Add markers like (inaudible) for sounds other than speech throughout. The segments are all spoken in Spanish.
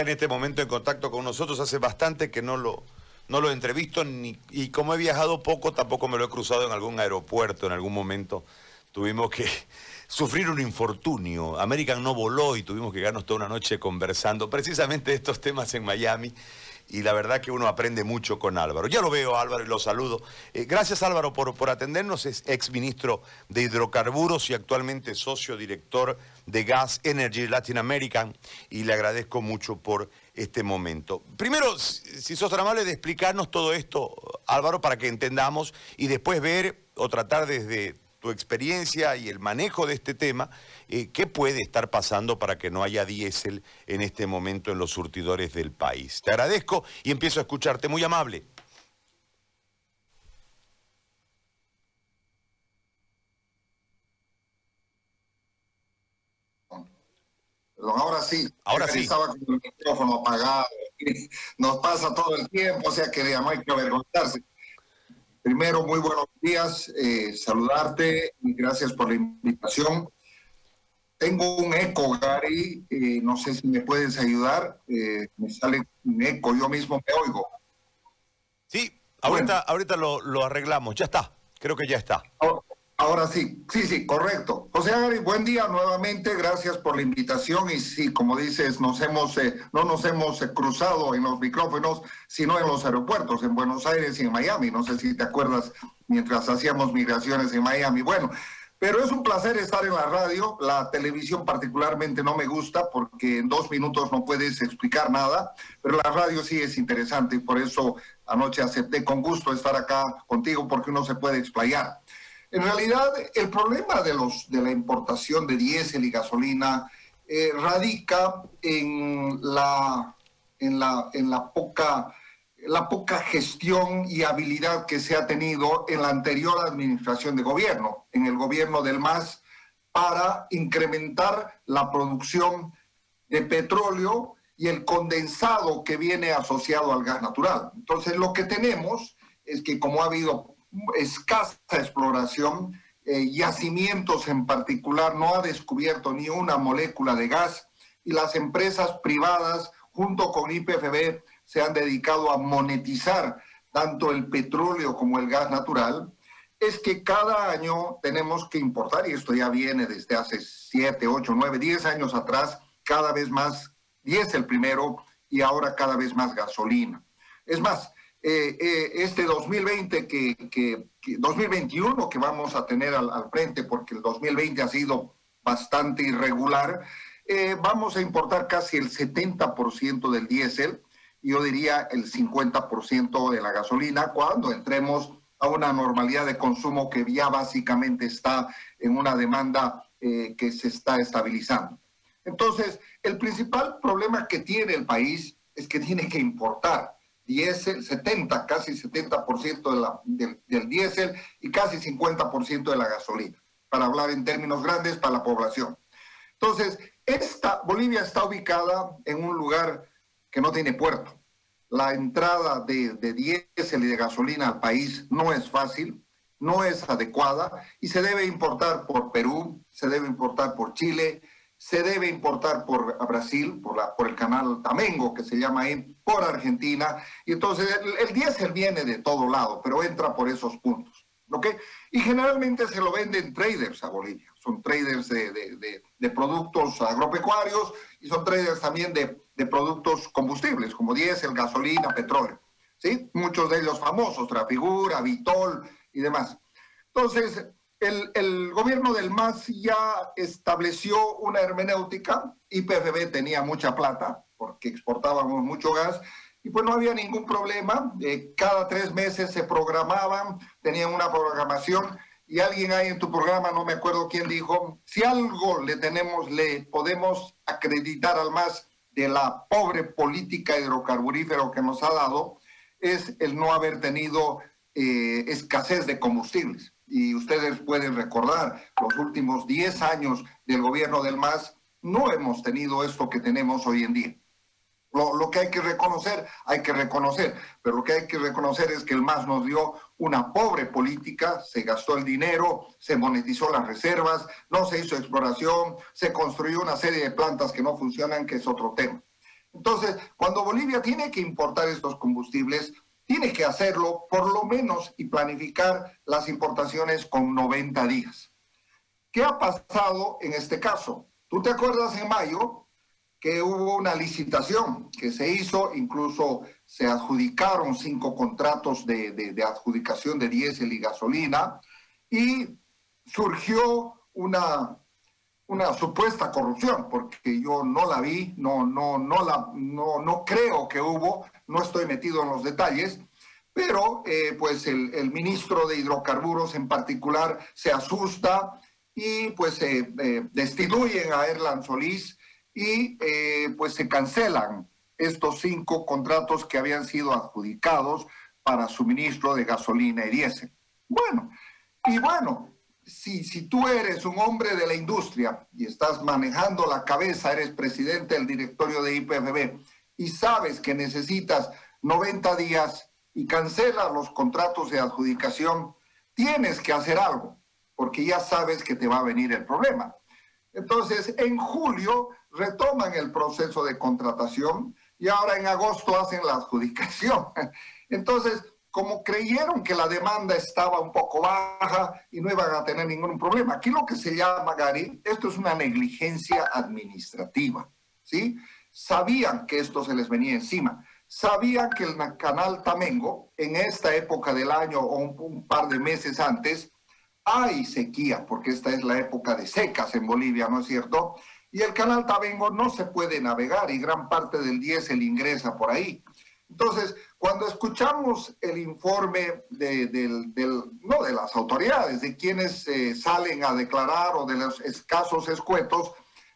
en este momento en contacto con nosotros. Hace bastante que no lo, no lo entrevisto ni, y como he viajado poco, tampoco me lo he cruzado en algún aeropuerto en algún momento. Tuvimos que (laughs) sufrir un infortunio. American no voló y tuvimos que quedarnos toda una noche conversando precisamente de estos temas en Miami y la verdad que uno aprende mucho con Álvaro. Ya lo veo, Álvaro, y lo saludo. Eh, gracias, Álvaro, por, por atendernos. Es ex ministro de Hidrocarburos y actualmente socio director de Gas Energy Latin American y le agradezco mucho por este momento. Primero, si sos tan amable de explicarnos todo esto, Álvaro, para que entendamos y después ver o tratar desde tu experiencia y el manejo de este tema, eh, ¿qué puede estar pasando para que no haya diésel en este momento en los surtidores del país? Te agradezco y empiezo a escucharte, muy amable. ahora sí. Ahora sí. Estaba con el micrófono apagado. (laughs) Nos pasa todo el tiempo, o sea que no hay que avergonzarse. Primero, muy buenos días, eh, saludarte y gracias por la invitación. Tengo un eco, Gary, eh, no sé si me puedes ayudar, eh, me sale un eco, yo mismo me oigo. Sí, ahorita, ahorita lo, lo, arreglamos, ya está, creo que ya está. Oh, Ahora sí, sí, sí, correcto. José Ari, buen día nuevamente, gracias por la invitación y sí, como dices, nos hemos, eh, no nos hemos eh, cruzado en los micrófonos, sino en los aeropuertos, en Buenos Aires y en Miami. No sé si te acuerdas mientras hacíamos migraciones en Miami. Bueno, pero es un placer estar en la radio. La televisión particularmente no me gusta porque en dos minutos no puedes explicar nada, pero la radio sí es interesante y por eso anoche acepté con gusto estar acá contigo porque uno se puede explayar. En realidad, el problema de, los, de la importación de diésel y gasolina eh, radica en la, en la, en la poca la poca gestión y habilidad que se ha tenido en la anterior administración de gobierno, en el gobierno del MAS, para incrementar la producción de petróleo y el condensado que viene asociado al gas natural. Entonces, lo que tenemos es que como ha habido escasa exploración, eh, yacimientos en particular, no ha descubierto ni una molécula de gas y las empresas privadas junto con IPFB se han dedicado a monetizar tanto el petróleo como el gas natural, es que cada año tenemos que importar, y esto ya viene desde hace 7, 8, 9, 10 años atrás, cada vez más el primero y ahora cada vez más gasolina. Es más, eh, eh, este 2020 que, 2021 que vamos a tener al, frente, porque el 2020 ha sido bastante irregular, eh, vamos a importar casi el 70% del diésel, yo diría el 50% de la gasolina, cuando entremos a una normalidad de consumo que ya básicamente está en una demanda que se está estabilizando. Entonces, el principal problema que tiene el país es que tiene que importar diésel, 70, casi 70% de la, del, diésel y casi 50% de la gasolina, para hablar en términos grandes para la población. Entonces, esta, Bolivia está ubicada en un lugar que no tiene puerto. La entrada de, de diésel y de gasolina al país no es fácil, no es adecuada y se debe importar por Perú, se debe importar por Chile, se debe importar por Brasil, por, la, por el canal Tamengo, que se llama ahí, por Argentina. Y entonces el, el diésel viene de todo lado, pero entra por esos puntos. ¿ok? Y generalmente se lo venden traders a Bolivia. Son traders de, de, de, productos agropecuarios y son traders también de, productos combustibles, como diésel, gasolina, petróleo. ¿sí? Muchos de ellos famosos, Trafigura, Vitol y demás. Entonces, el, gobierno del MAS ya estableció una hermenéutica, IPFB tenía mucha plata porque exportábamos mucho gas y pues no había ningún problema, eh, cada tres meses se programaban, tenían una programación y alguien ahí en tu programa, no me acuerdo quién dijo, si algo le tenemos, le podemos acreditar al MAS de la pobre política hidrocarburífera que nos ha dado, es el no haber tenido eh, escasez de combustibles y ustedes pueden recordar, los últimos 10 años del gobierno del MAS, no hemos tenido esto que tenemos hoy en día. Lo, que hay que reconocer, hay que reconocer, pero lo que hay que reconocer es que el MAS nos dio una pobre política, se gastó el dinero, se monetizó las reservas, no se hizo exploración, se construyó una serie de plantas que no funcionan, que es otro tema. Entonces, cuando Bolivia tiene que importar estos combustibles, tiene que hacerlo por lo menos y planificar las importaciones con 90 días. ¿Qué ha pasado en este caso? ¿Tú te acuerdas en mayo que hubo una licitación que se hizo, incluso se adjudicaron cinco contratos de, de adjudicación de diésel y gasolina y surgió una una supuesta corrupción, porque yo no la vi, no, no, no, la, no, no creo que hubo, no estoy metido en los detalles, pero eh, pues el, ministro de hidrocarburos en particular se asusta y pues eh, destituyen a Erlan Solís y eh, pues se cancelan estos cinco contratos que habían sido adjudicados para suministro de gasolina y diésel. Bueno, y bueno, si, tú eres un hombre de la industria y estás manejando la cabeza, eres presidente del directorio de IPFB y sabes que necesitas 90 días y cancelas los contratos de adjudicación, tienes que hacer algo, porque ya sabes que te va a venir el problema. Entonces, en julio retoman el proceso de contratación y ahora en agosto hacen la adjudicación. (laughs) Entonces, como creyeron que la demanda estaba un poco baja y no iban a tener ningún problema. Aquí lo que se llama, Gary, esto es una negligencia administrativa, ¿sí? Sabían que esto se les venía encima. Sabían que el canal Tamengo, en esta época del año o un, par de meses antes, hay sequía, porque esta es la época de secas en Bolivia, ¿no es cierto? Y el canal Tamengo no se puede navegar y gran parte del diésel ingresa por ahí. Entonces, cuando escuchamos el informe de, no, de las autoridades, de quienes eh, salen a declarar o de los escasos escuetos,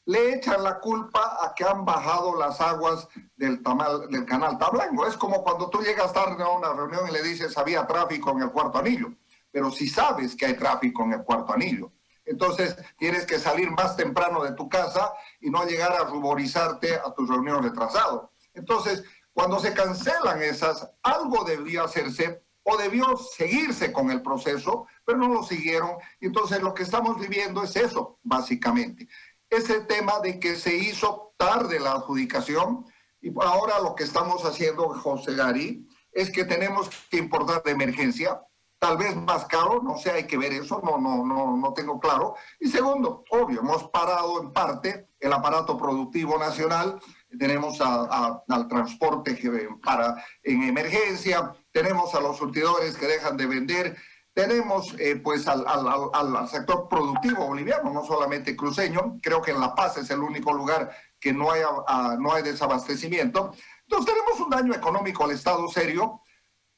le echan la culpa a que han bajado las aguas del, del canal Tablango. Es como cuando tú llegas tarde a una reunión y le dices había tráfico en el cuarto anillo, pero si sabes que hay tráfico en el cuarto anillo. Entonces tienes que salir más temprano de tu casa y no llegar a ruborizarte a tu reunión retrasado. Entonces, cuando se cancelan esas, algo debería hacerse o debió seguirse con el proceso, pero no lo siguieron. Entonces lo que estamos viviendo es eso, básicamente. Ese tema de que se hizo tarde la adjudicación y ahora lo que estamos haciendo, José Gary, es que tenemos que importar de emergencia, tal vez más caro, no sé, hay que ver eso, no, no, no, no tengo claro. Y segundo, obvio, hemos parado en parte el aparato productivo nacional tenemos al transporte para, en emergencia, tenemos a los surtidores que dejan de vender, tenemos eh, pues al, sector productivo boliviano, no solamente cruceño, creo que en La Paz es el único lugar que no hay, no hay desabastecimiento. Entonces tenemos un daño económico al Estado serio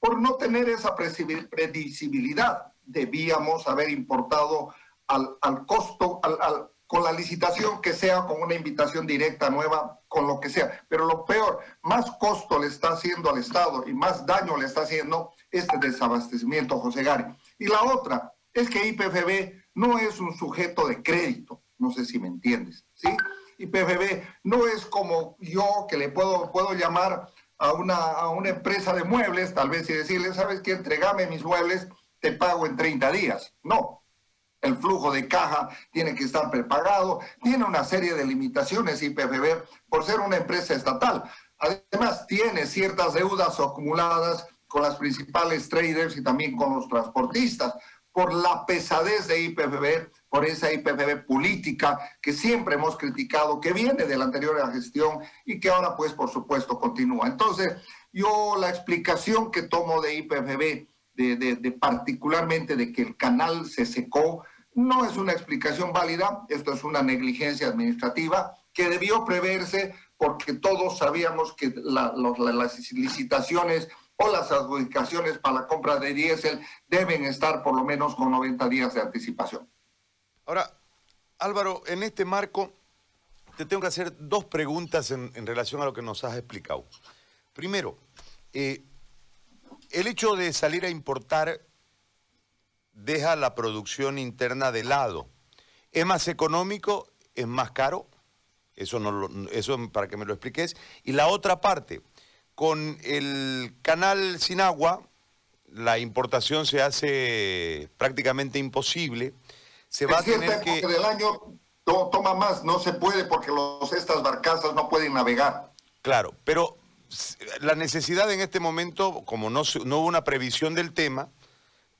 por no tener esa predecibilidad. Debíamos haber importado al, al costo, al, con la licitación que sea, con una invitación directa nueva, con lo que sea. Pero lo peor, más costo le está haciendo al Estado y más daño le está haciendo este desabastecimiento, José Gari. Y la otra es que IPFB no es un sujeto de crédito, no sé si me entiendes, ¿sí? IPFB no es como yo que le puedo, puedo llamar a una, a una empresa de muebles, tal vez, y decirle, ¿sabes qué? Entregame mis muebles, te pago en 30 días. No, el flujo de caja tiene que estar prepagado, tiene una serie de limitaciones IPFB por ser una empresa estatal. Además, tiene ciertas deudas acumuladas con las principales traders y también con los transportistas por la pesadez de IPFB, por esa IPFB política que siempre hemos criticado, que viene de la anterior gestión y que ahora pues por supuesto continúa. Entonces, yo la explicación que tomo de IPFB, de, de particularmente de que el canal se secó, no es una explicación válida, esto es una negligencia administrativa que debió preverse porque todos sabíamos que las licitaciones o las adjudicaciones para la compra de diésel deben estar por lo menos con 90 días de anticipación. Ahora, Álvaro, en este marco te tengo que hacer dos preguntas en, relación a lo que nos has explicado. Primero, eh, el hecho de salir a importar deja la producción interna de lado. ¿Es más económico? ¿Es más caro? Eso, no eso para que me lo expliques. Y la otra parte, con el canal sin agua, la importación se hace prácticamente imposible. Se va a tener que... del año toma más, no se puede porque los, estas barcazas no pueden navegar. Claro, pero la necesidad en este momento, como no, no hubo una previsión del tema,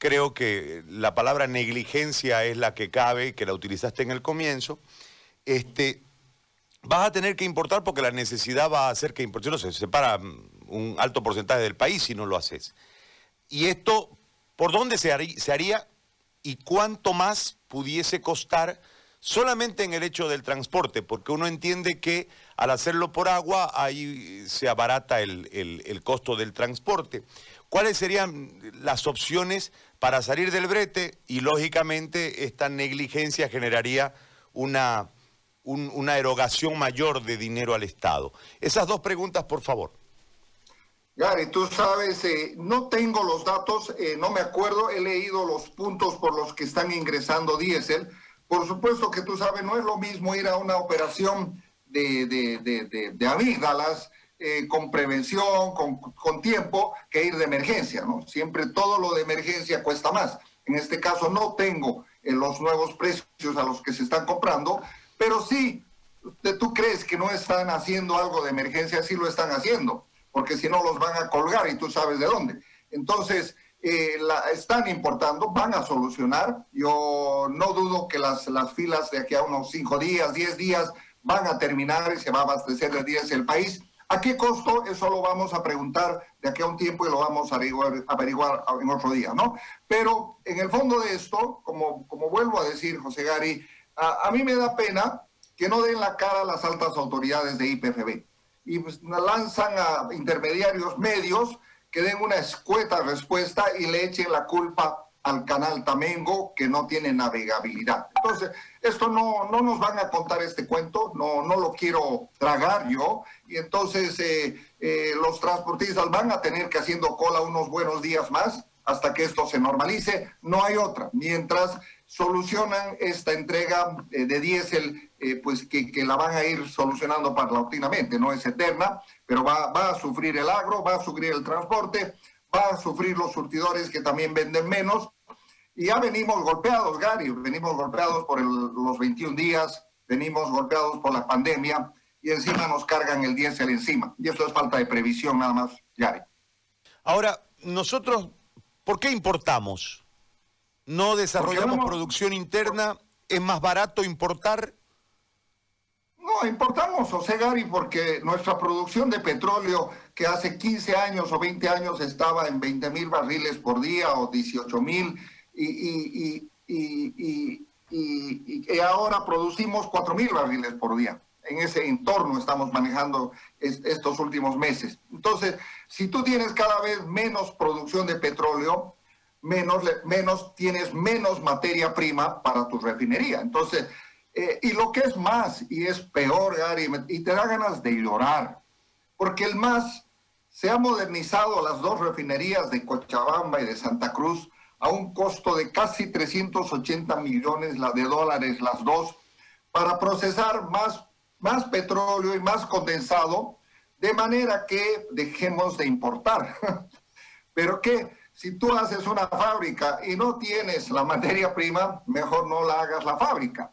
creo que la palabra negligencia es la que cabe, que la utilizaste en el comienzo. Este, vas a tener que importar porque la necesidad va a hacer que importe. No se separa un alto porcentaje del país si no lo haces. Y esto, ¿por dónde se haría, y cuánto más pudiese costar solamente en el hecho del transporte? Porque uno entiende que al hacerlo por agua ahí se abarata el, el costo del transporte. ¿Cuáles serían las opciones para salir del brete? Y lógicamente esta negligencia generaría una una erogación mayor de dinero al Estado. Esas dos preguntas, por favor. Gary, tú sabes, eh, no tengo los datos, eh, no me acuerdo, he leído los puntos por los que están ingresando diésel. Por supuesto que tú sabes, no es lo mismo ir a una operación de, de, amígdalas eh, con prevención, con, con, tiempo, que ir de emergencia, ¿no? Siempre todo lo de emergencia cuesta más. En este caso no tengo los nuevos precios a los que se están comprando, pero sí, tú crees que no están haciendo algo de emergencia, sí lo están haciendo, porque si no los van a colgar y tú sabes de dónde. Entonces, eh, la, están importando, van a solucionar. Yo no dudo que las, las filas de aquí a unos cinco días, diez días, van a terminar y se va a abastecer de días el país. ¿A qué costo? Eso lo vamos a preguntar de aquí a un tiempo y lo vamos a averiguar, averiguar en otro día, ¿no? Pero en el fondo de esto, como, como vuelvo a decir, José Gary, a, mí me da pena que no den la cara a las altas autoridades de IPFB y pues, lanzan a intermediarios medios que den una escueta respuesta y le echen la culpa al canal Tamengo que no tiene navegabilidad. Entonces, esto no, no nos van a contar este cuento, no, no lo quiero tragar yo, y entonces eh, eh, los transportistas van a tener que haciendo cola unos buenos días más hasta que esto se normalice, no hay otra. Mientras solucionan esta entrega eh, de diésel, eh, pues que, la van a ir solucionando paulatinamente, no es eterna, pero va, a sufrir el agro, va a sufrir el transporte, va a sufrir los surtidores que también venden menos. Y ya venimos golpeados, Gary, venimos golpeados por los 21 días, venimos golpeados por la pandemia y encima nos cargan el diésel encima. Y eso es falta de previsión nada más, Gary. Ahora, nosotros, ¿por qué importamos? no desarrollamos producción interna, es más barato importar. No, importamos, José Gary, porque nuestra producción de petróleo, que hace 15 años o 20 años estaba en 20 mil barriles por día o 18 mil, y, y, ahora producimos 4 mil barriles por día. En ese entorno estamos manejando estos últimos meses. Entonces, si tú tienes cada vez menos producción de petróleo, menos, menos tienes menos materia prima para tu refinería. Entonces, eh, y lo que es más y es peor, Gary, y te da ganas de llorar, porque el más se ha modernizado las dos refinerías de Cochabamba y de Santa Cruz a un costo de casi 380 millones de dólares las dos para procesar más, más petróleo y más condensado, de manera que dejemos de importar. (laughs) Pero que si tú haces una fábrica y no tienes la materia prima, mejor no la hagas la fábrica.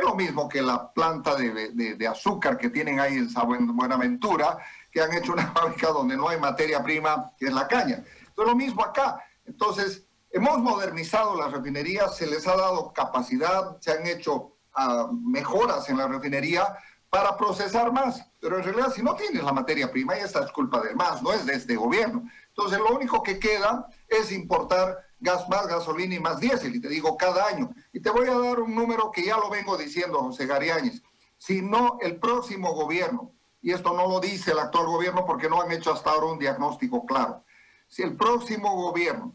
Es lo mismo que la planta de, azúcar que tienen ahí en Buenaventura, que han hecho una (laughs) fábrica donde no hay materia prima, que es la caña. Es lo mismo acá. Entonces, hemos modernizado las refinerías, se les ha dado capacidad, se han hecho ah, mejoras en la refinería para procesar más. Pero en realidad, si no tienes la materia prima, y esta es culpa del más, no es de este gobierno. Entonces, lo único que queda es importar gas más gasolina y más diésel, y te digo cada año. Y te voy a dar un número que ya lo vengo diciendo, José Gariáñez. Si no, el próximo gobierno, y esto no lo dice el actual gobierno porque no han hecho hasta ahora un diagnóstico claro, si el próximo gobierno,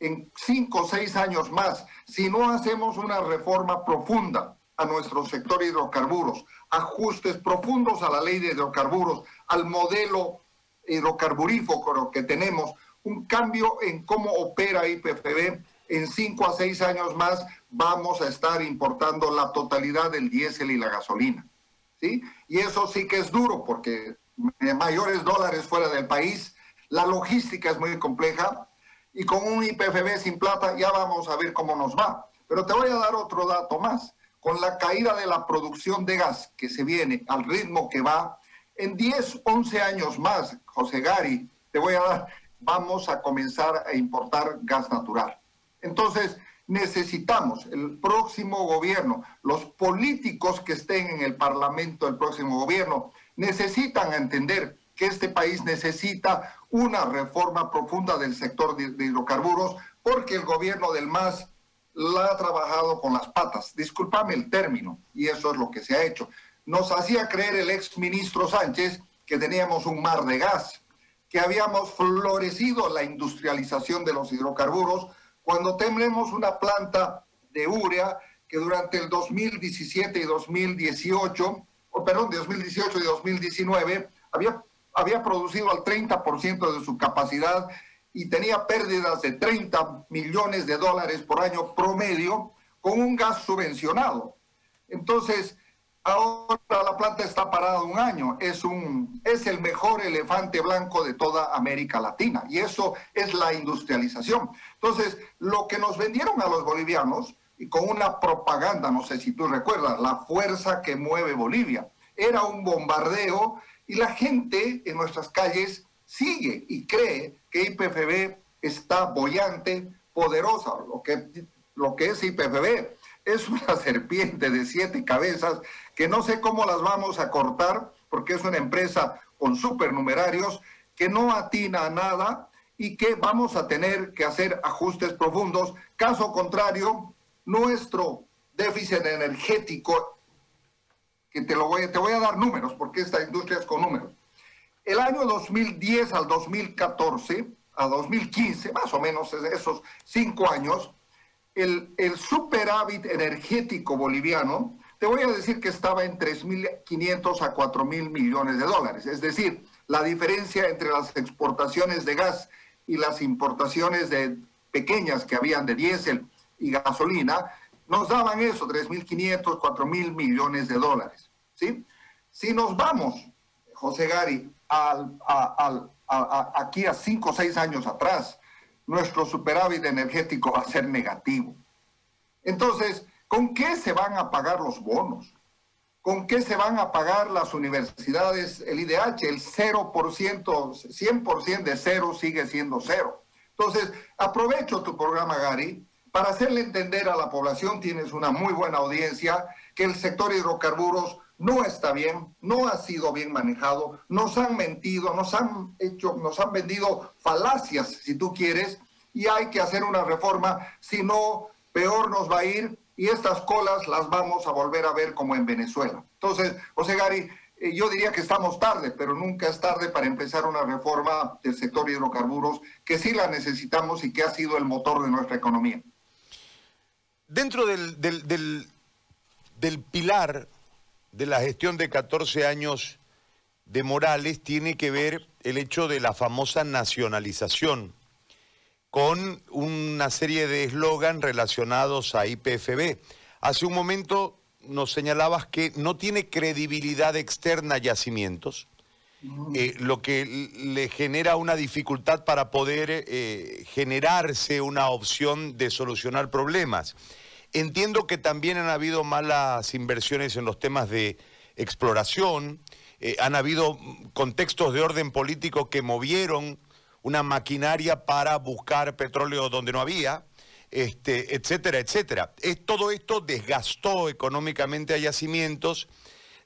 en cinco o seis años más, si no hacemos una reforma profunda a nuestro sector hidrocarburos, ajustes profundos a la ley de hidrocarburos, al modelo hidrocarburífero que tenemos, un cambio en cómo opera IPFB. En cinco a seis años más vamos a estar importando la totalidad del diésel y la gasolina. ¿sí? Y eso sí que es duro porque mayores dólares fuera del país, la logística es muy compleja y con un IPFB sin plata ya vamos a ver cómo nos va. Pero te voy a dar otro dato más. Con la caída de la producción de gas que se viene al ritmo que va, En 10, 11 años más, José Gary, te voy a dar, vamos a comenzar a importar gas natural. Entonces, necesitamos el próximo gobierno, los políticos que estén en el Parlamento del próximo gobierno, necesitan entender que este país necesita una reforma profunda del sector de, hidrocarburos porque el gobierno del MAS la ha trabajado con las patas. Discúlpame el término, y eso es lo que se ha hecho. Nos hacía creer el ex ministro Sánchez que teníamos un mar de gas, que habíamos florecido la industrialización de los hidrocarburos, cuando tenemos una planta de urea que durante el 2017 y 2018, o perdón, 2018 y 2019, había, había producido al 30% de su capacidad y tenía pérdidas de 30 millones de dólares por año promedio con un gas subvencionado. Entonces, ahora la planta está parada un año. Es, un, es el mejor elefante blanco de toda América Latina y eso es la industrialización. Entonces, lo que nos vendieron a los bolivianos y con una propaganda, no sé si tú recuerdas, la fuerza que mueve Bolivia, era un bombardeo y la gente en nuestras calles sigue y cree que IPFB está bollante, poderosa. Lo que, lo que es IPFB es una (laughs) serpiente de siete cabezas que no sé cómo las vamos a cortar porque es una empresa con supernumerarios que no atina a nada y que vamos a tener que hacer ajustes profundos. Caso contrario, nuestro déficit energético, que te, lo voy, te voy a dar números porque esta industria es con números. El año 2010 al 2014, a 2015, más o menos esos cinco años, el, el superávit energético boliviano, te voy a decir que estaba en 3.500 a 4.000 millones de dólares. Es decir, la diferencia entre las exportaciones de gas y las importaciones de pequeñas que habían de diésel y gasolina, nos daban eso, 3.500, 4.000 millones de dólares. ¿sí? Si nos vamos, José Gari, al, al, aquí a 5 o 6 años atrás, nuestro superávit energético va a ser negativo. Entonces, ¿con qué se van a pagar los bonos? ¿Con qué se van a pagar las universidades, el IDH? El 0%, 100% de cero sigue siendo cero. Entonces, aprovecho tu programa, Gary, para hacerle entender a la población, tienes una muy buena audiencia, que el sector hidrocarburos no está bien, no ha sido bien manejado, nos han mentido, nos han hecho, nos han vendido falacias, si tú quieres, y hay que hacer una reforma, si no, peor nos va a ir y estas colas las vamos a volver a ver como en Venezuela. Entonces, José Gary, eh, yo diría que estamos tarde, pero nunca es tarde para empezar una reforma del sector hidrocarburos que sí la necesitamos y que ha sido el motor de nuestra economía. Dentro del, del, del pilar de la gestión de 14 años de Morales tiene que ver el hecho de la famosa nacionalización con una serie de eslogan relacionados a IPFB. Hace un momento nos señalabas que no tiene credibilidad externa yacimientos, eh, lo que le genera una dificultad para poder eh, generarse una opción de solucionar problemas. Entiendo que también han habido malas inversiones en los temas de exploración, eh, han habido contextos de orden político que movieron una maquinaria para buscar petróleo donde no había, este, etcétera, etcétera. Es, todo esto desgastó económicamente a yacimientos.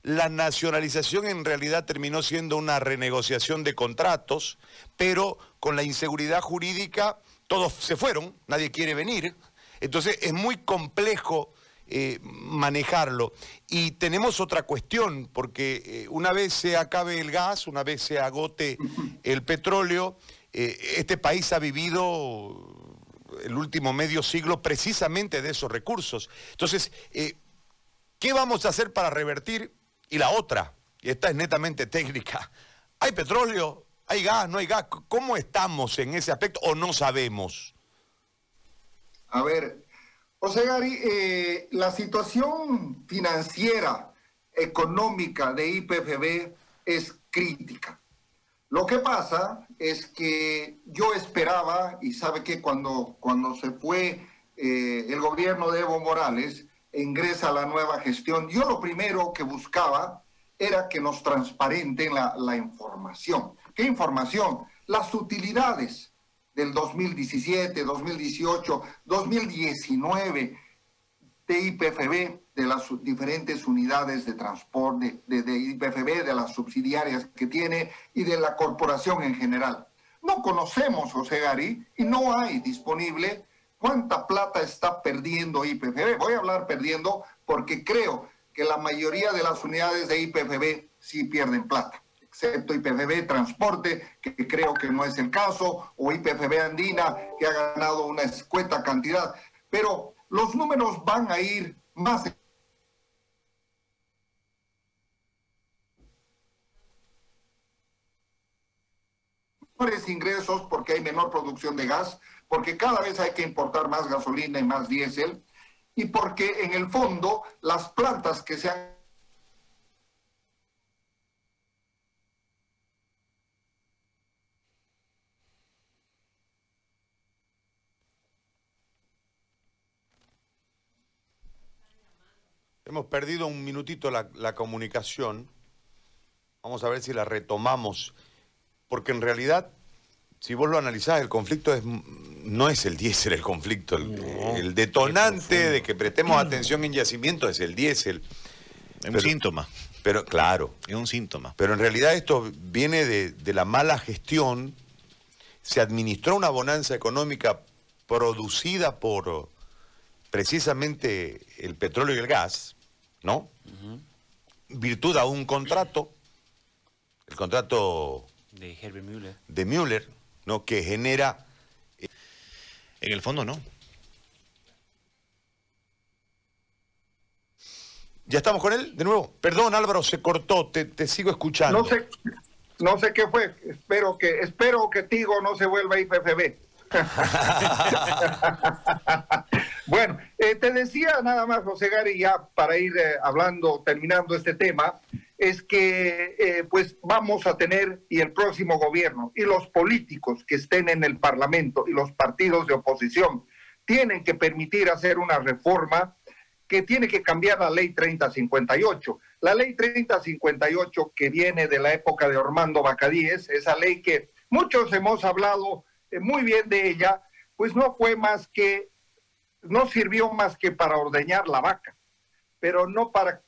La nacionalización en realidad terminó siendo una renegociación de contratos, pero con la inseguridad jurídica todos se fueron, nadie quiere venir. Entonces es muy complejo eh, manejarlo. Y tenemos otra cuestión, porque eh, una vez se acabe el gas, una vez se agote el petróleo, eh, este país ha vivido el último medio siglo precisamente de esos recursos. Entonces, ¿qué vamos a hacer para revertir? Y la otra, y esta es netamente técnica, ¿hay petróleo? ¿Hay gas? ¿No hay gas? ¿Cómo estamos en ese aspecto o no sabemos? A ver, José Gary, eh, la situación financiera, económica de IPFB es crítica. Lo que pasa es que yo esperaba, y sabe que cuando, cuando se fue eh, el gobierno de Evo Morales, ingresa la nueva gestión, yo lo primero que buscaba era que nos transparenten la, la información. ¿Qué información? Las utilidades del 2017, 2018, 2019 de IPFB, de las diferentes unidades de transporte de, IPFB, de las subsidiarias que tiene y de la corporación en general. No conocemos, José Gary, y no hay disponible cuánta plata está perdiendo IPFB. Voy a hablar perdiendo porque creo que la mayoría de las unidades de IPFB sí pierden plata, excepto IPFB Transporte, que creo que no es el caso, o IPFB Andina, que ha ganado una escueta cantidad. Pero los números van a ir más ingresos porque hay menor producción de gas, porque cada vez hay que importar más gasolina y más diésel, y porque en el fondo las plantas que se han Hemos perdido un minutito la, la, comunicación. Vamos a ver si la retomamos. Porque en realidad, si vos lo analizás, el conflicto es, no es el diésel el conflicto. El, no, el detonante de que prestemos atención en yacimiento es el diésel. Es un síntoma. Pero claro. Es un síntoma. Pero en realidad esto viene de, de la mala gestión. Se administró una bonanza económica producida por precisamente el petróleo y el gas, ¿no? Uh -huh. Virtud a un contrato, el contrato de Herbert Müller, de Müller ¿no? Que genera... En el fondo no. ¿Ya estamos con él de nuevo? Perdón Álvaro, se cortó, te, te sigo escuchando. No sé, no sé qué fue, espero que, espero que Tigo no se vuelva IPFB. (laughs) bueno, eh, te decía nada más, José Gary, ya para ir eh, hablando, terminando este tema, es que eh, pues vamos a tener, y el próximo gobierno, y los políticos que estén en el Parlamento y los partidos de oposición, tienen que permitir hacer una reforma que tiene que cambiar la ley 3058. La ley 3058 que viene de la época de Ormando Bacadíes, esa ley que muchos hemos hablado muy bien de ella, pues no fue más que, no sirvió más que para ordeñar la vaca, pero no para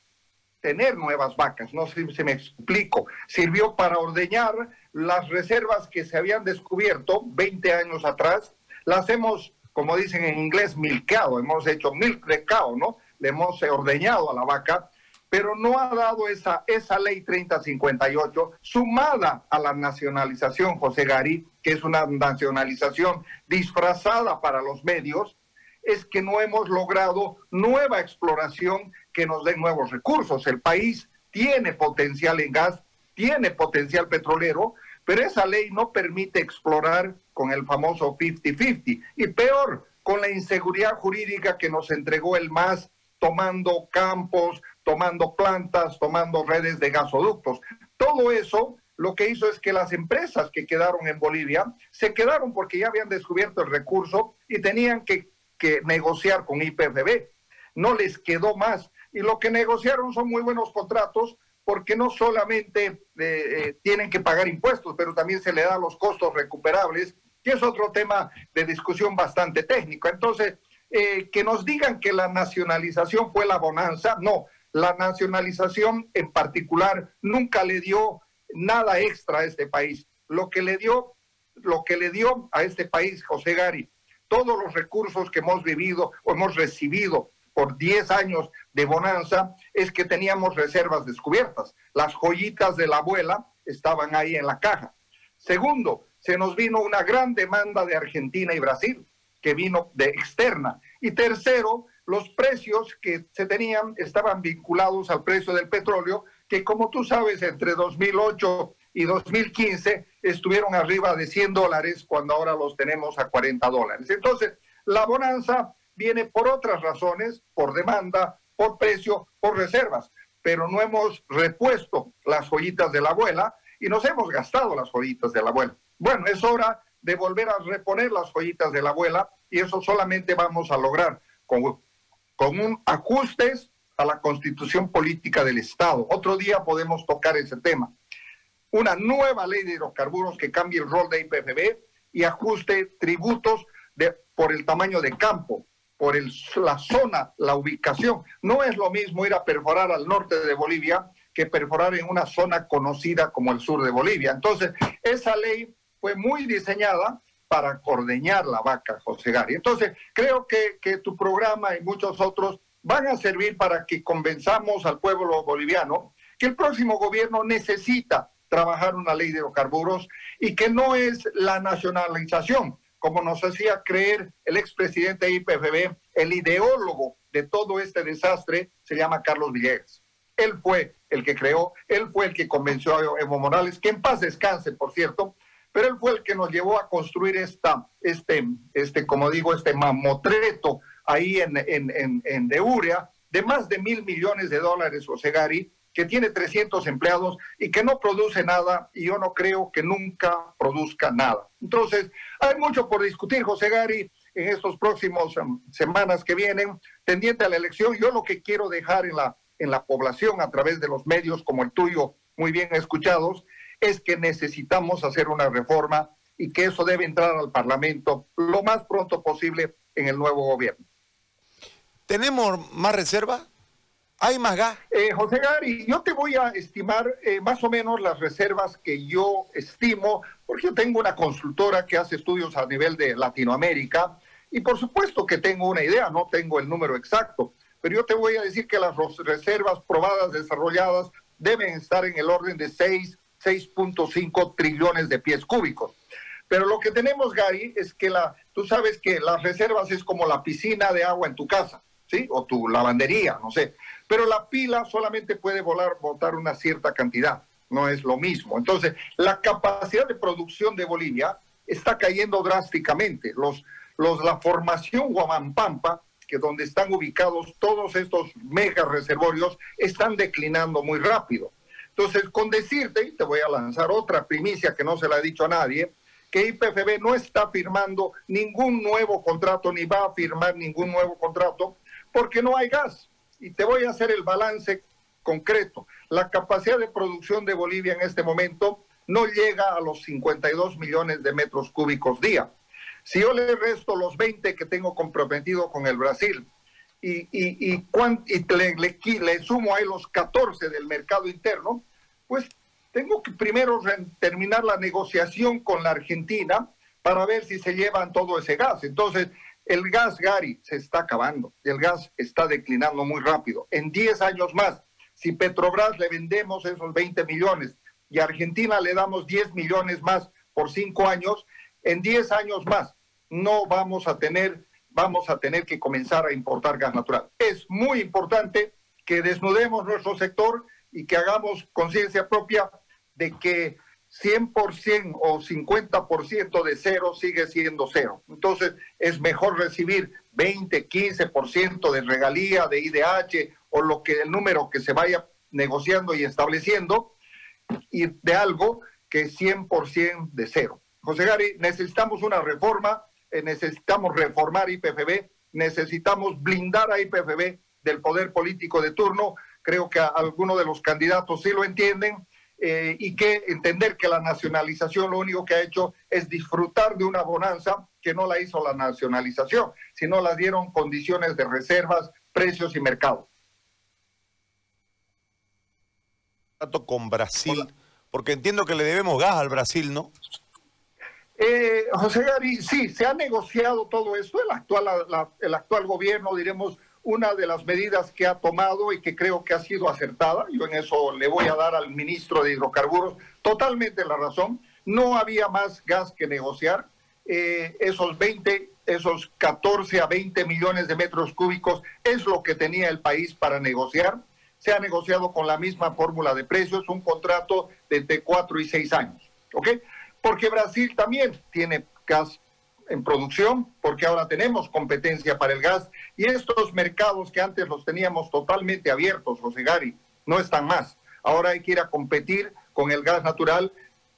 tener nuevas vacas, no sé si me explico, sirvió para ordeñar las reservas que se habían descubierto 20 años atrás, las hemos, como dicen en inglés, milcado, hemos hecho milk de ¿no? Le hemos ordeñado a la vaca, pero no ha dado esa, esa ley 3058 sumada a la nacionalización, José Gari, que es una nacionalización disfrazada para los medios, es que no hemos logrado nueva exploración que nos dé nuevos recursos. El país tiene potencial en gas, tiene potencial petrolero, pero esa ley no permite explorar con el famoso 50-50. Y peor, con la inseguridad jurídica que nos entregó el MAS tomando campos, tomando plantas, tomando redes de gasoductos. Todo eso lo que hizo es que las empresas que quedaron en Bolivia se quedaron porque ya habían descubierto el recurso y tenían que, que negociar con IPFB. No les quedó más. Y lo que negociaron son muy buenos contratos porque no solamente eh, eh, tienen que pagar impuestos, pero también se le dan los costos recuperables, que es otro tema de discusión bastante técnico. Entonces, eh, que nos digan que la nacionalización fue la bonanza, no, la nacionalización en particular nunca le dio nada extra a este país. Lo que le dio, lo que le dio a este país, José Gari, todos los recursos que hemos vivido o hemos recibido por 10 años de bonanza, es que teníamos reservas descubiertas. Las joyitas de la abuela estaban ahí en la caja. Segundo, se nos vino una gran demanda de Argentina y Brasil, que vino de externa. Y tercero, los precios que se tenían estaban vinculados al precio del petróleo, que como tú sabes, entre 2008 y 2015 estuvieron arriba de 100 dólares cuando ahora los tenemos a 40 dólares. Entonces, la bonanza viene por otras razones, por demanda, por precio, por reservas, pero no hemos repuesto las joyitas de la abuela y nos hemos gastado las joyitas de la abuela. Bueno, es hora de volver a reponer las joyitas de la abuela y eso solamente vamos a lograr con, con un ajustes a la constitución política del Estado. Otro día podemos tocar ese tema. Una nueva ley de hidrocarburos que cambie el rol de IPFB y ajuste tributos de, por el tamaño de campo, por el, la zona, la ubicación. No es lo mismo ir a perforar al norte de Bolivia que perforar en una zona conocida como el sur de Bolivia. Entonces, esa ley fue muy diseñada para ordeñar la vaca, José Gary. Entonces, creo que, que tu programa y muchos otros van a servir para que convenzamos al pueblo boliviano que el próximo gobierno necesita trabajar una ley de hidrocarburos y que no es la nacionalización, como nos hacía creer el expresidente de IPFB, el ideólogo de todo este desastre se llama Carlos Villegas. Él fue el que creó, él fue el que convenció a Evo Morales, que en paz descanse, por cierto, pero él fue el que nos llevó a construir esta, este, este, como digo, este mamotreto ahí en, en, en, en Deuria, de más de mil millones de dólares, Osegari, que tiene 300 empleados y que no produce nada, y yo no creo que nunca produzca nada. Entonces, hay mucho por discutir, José Gari, en estos próximos um, semanas que vienen, tendiente a la elección. Yo lo que quiero dejar en la, en la población a través de los medios como el tuyo, muy bien escuchados, es que necesitamos hacer una reforma y que eso debe entrar al Parlamento lo más pronto posible en el nuevo gobierno. ¿Tenemos más reserva? ¿Hay más? Eh, José Gary, yo te voy a estimar eh, más o menos las reservas que yo estimo, porque yo tengo una consultora que hace estudios a nivel de Latinoamérica y por supuesto que tengo una idea, no tengo el número exacto, pero yo te voy a decir que las reservas probadas, desarrolladas, deben estar en el orden de 6 6.5 trillones de pies cúbicos. Pero lo que tenemos, Gary, es que la, tú sabes que las reservas es como la piscina de agua en tu casa, ¿sí? O tu lavandería, no sé. Pero la pila solamente puede volar, botar una cierta cantidad, no es lo mismo. Entonces, la capacidad de producción de Bolivia está cayendo drásticamente. Los, los, la formación Guamampampa, que donde están ubicados todos estos mega reservorios, están declinando muy rápido. Entonces, con decirte, y te voy a lanzar otra primicia que no se la ha dicho a nadie, que IPFB no está firmando ningún nuevo contrato, ni va a firmar ningún nuevo contrato, porque no hay gas. Y te voy a hacer el balance concreto. La capacidad de producción de Bolivia en este momento no llega a los 52 millones de metros cúbicos día. Si yo le resto los 20 que tengo comprometido con el Brasil, y, y, y, le, le, le, sumo ahí los 14 del mercado interno, pues tengo que primero terminar la negociación con la Argentina para ver si se llevan todo ese gas. Entonces, el gas, Gary, se está acabando. El gas está declinando muy rápido. En 10 años más, si Petrobras le vendemos esos 20 millones y a Argentina le damos 10 millones más por 5 años, en 10 años más no vamos a tener vamos a tener que comenzar a importar gas natural. Es muy importante que desnudemos nuestro sector y que hagamos conciencia propia de que 100% o 50% de cero sigue siendo cero. Entonces, es mejor recibir 20, 15% de regalía, de IDH o lo que el número que se vaya negociando y estableciendo y de algo que 100% de cero. José Gary, necesitamos una reforma eh, necesitamos reformar IPFB, necesitamos blindar a IPFB del poder político de turno. Creo que algunos de los candidatos sí lo entienden. Eh, y que entender que la nacionalización lo único que ha hecho es disfrutar de una bonanza que no la hizo la nacionalización, sino la dieron condiciones de reservas, precios y mercado. Con Brasil, porque entiendo que le debemos gas al Brasil, ¿no? Eh, José Gary, sí, se ha negociado todo esto. El actual, la, el actual gobierno, diremos, una de las medidas que ha tomado y que creo que ha sido acertada, yo en eso le voy a dar al ministro de Hidrocarburos totalmente la razón, no había más gas que negociar. Eh, esos 20, esos 14 a 20 millones de metros cúbicos es lo que tenía el país para negociar. Se ha negociado con la misma fórmula de precios, un contrato de entre 4 y 6 años. ¿Ok? porque Brasil también tiene gas en producción, porque ahora tenemos competencia para el gas y estos mercados que antes los teníamos totalmente abiertos, José Gari, no están más. Ahora hay que ir a competir con el gas natural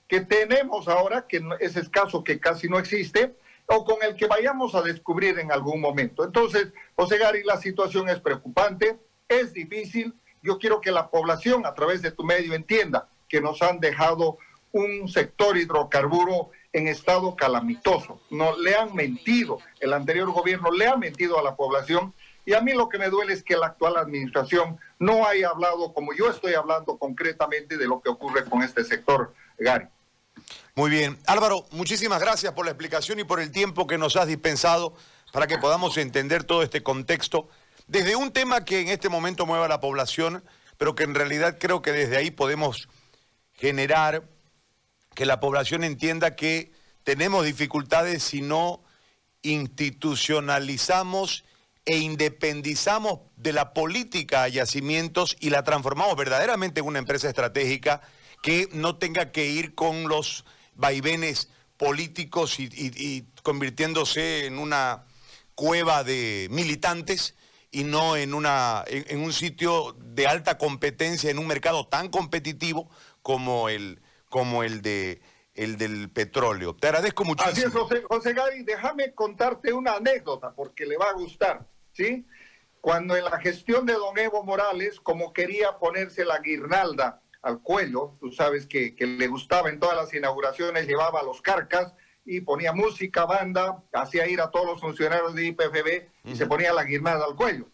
que tenemos ahora, que es escaso, que casi no existe, o con el que vayamos a descubrir en algún momento. Entonces, José Gari, la situación es preocupante. es difícil. Yo quiero que la población a través de tu medio entienda que nos han dejado un sector hidrocarburo en estado calamitoso. No le han mentido, el anterior gobierno le ha mentido a la población y a mí lo que me duele es que la actual administración no haya hablado como yo estoy hablando concretamente de lo que ocurre con este sector, Gary. Muy bien. Álvaro, muchísimas gracias por la explicación y por el tiempo que nos has dispensado para que podamos entender todo este contexto. Desde un tema que en este momento mueve a la población, pero que en realidad creo que desde ahí podemos generar que la población entienda que tenemos dificultades si no institucionalizamos e independizamos de la política a yacimientos y la transformamos verdaderamente en una empresa estratégica que no tenga que ir con los vaivenes políticos y, convirtiéndose en una cueva de militantes y no en, una, en un sitio de alta competencia en un mercado tan competitivo como el, como el de el del petróleo. Te agradezco muchísimo. Así es, José, José Gary, déjame contarte una anécdota porque le va a gustar, ¿sí? Cuando en la gestión de don Evo Morales, como quería ponerse la guirnalda al cuello, tú sabes que, que le gustaba en todas las inauguraciones, llevaba los carcas y ponía música, banda, hacía ir a todos los funcionarios de IPFB y se ponía la guirnalda al cuello.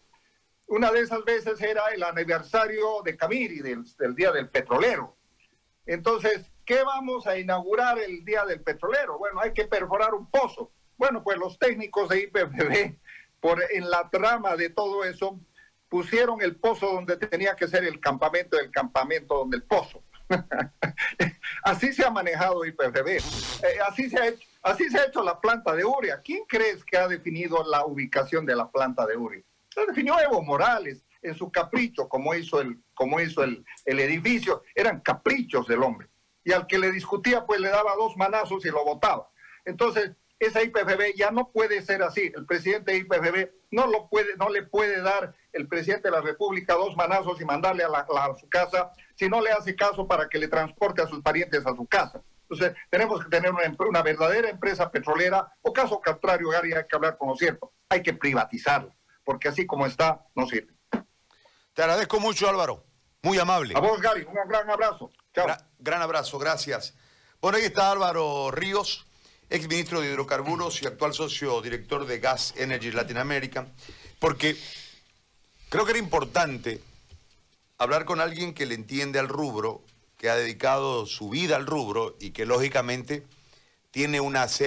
Una de esas veces era el aniversario de Camiri, del, del Día del Petrolero. Entonces, ¿qué vamos a inaugurar el Día del Petrolero? Bueno, hay que perforar un pozo. Bueno, pues los técnicos de IPFB, (laughs) por, en la trama de todo eso, pusieron el pozo donde tenía que ser el campamento del campamento donde el pozo. (laughs) así se ha manejado IPFB. Eh, así, se ha hecho, así se ha hecho la planta de Uria. ¿Quién crees que ha definido la ubicación de la planta de Uria? La definió Evo Morales en su capricho, como hizo el, como hizo el, el edificio, eran caprichos del hombre. Y al que le discutía, pues le daba dos manazos y lo votaba. Entonces, esa IPFB ya no puede ser así. El presidente de IPFB no, lo puede, no le puede dar el presidente de la República dos manazos y mandarle a, su casa si no le hace caso para que le transporte a sus parientes a su casa. Entonces, tenemos que tener una, una verdadera empresa petrolera, o caso contrario, Gary, hay que hablar con lo cierto, hay que privatizarla, porque así como está, no sirve. Te agradezco mucho, Álvaro. Muy amable. A vos, Gary, un gran abrazo. Chao. Gra gran abrazo, gracias. Bueno, ahí está Álvaro Ríos, ex ministro de Hidrocarburos y actual socio director de Gas Energy Latinoamérica, porque creo que era importante hablar con alguien que le entiende al rubro, que ha dedicado su vida al rubro y que lógicamente tiene una serie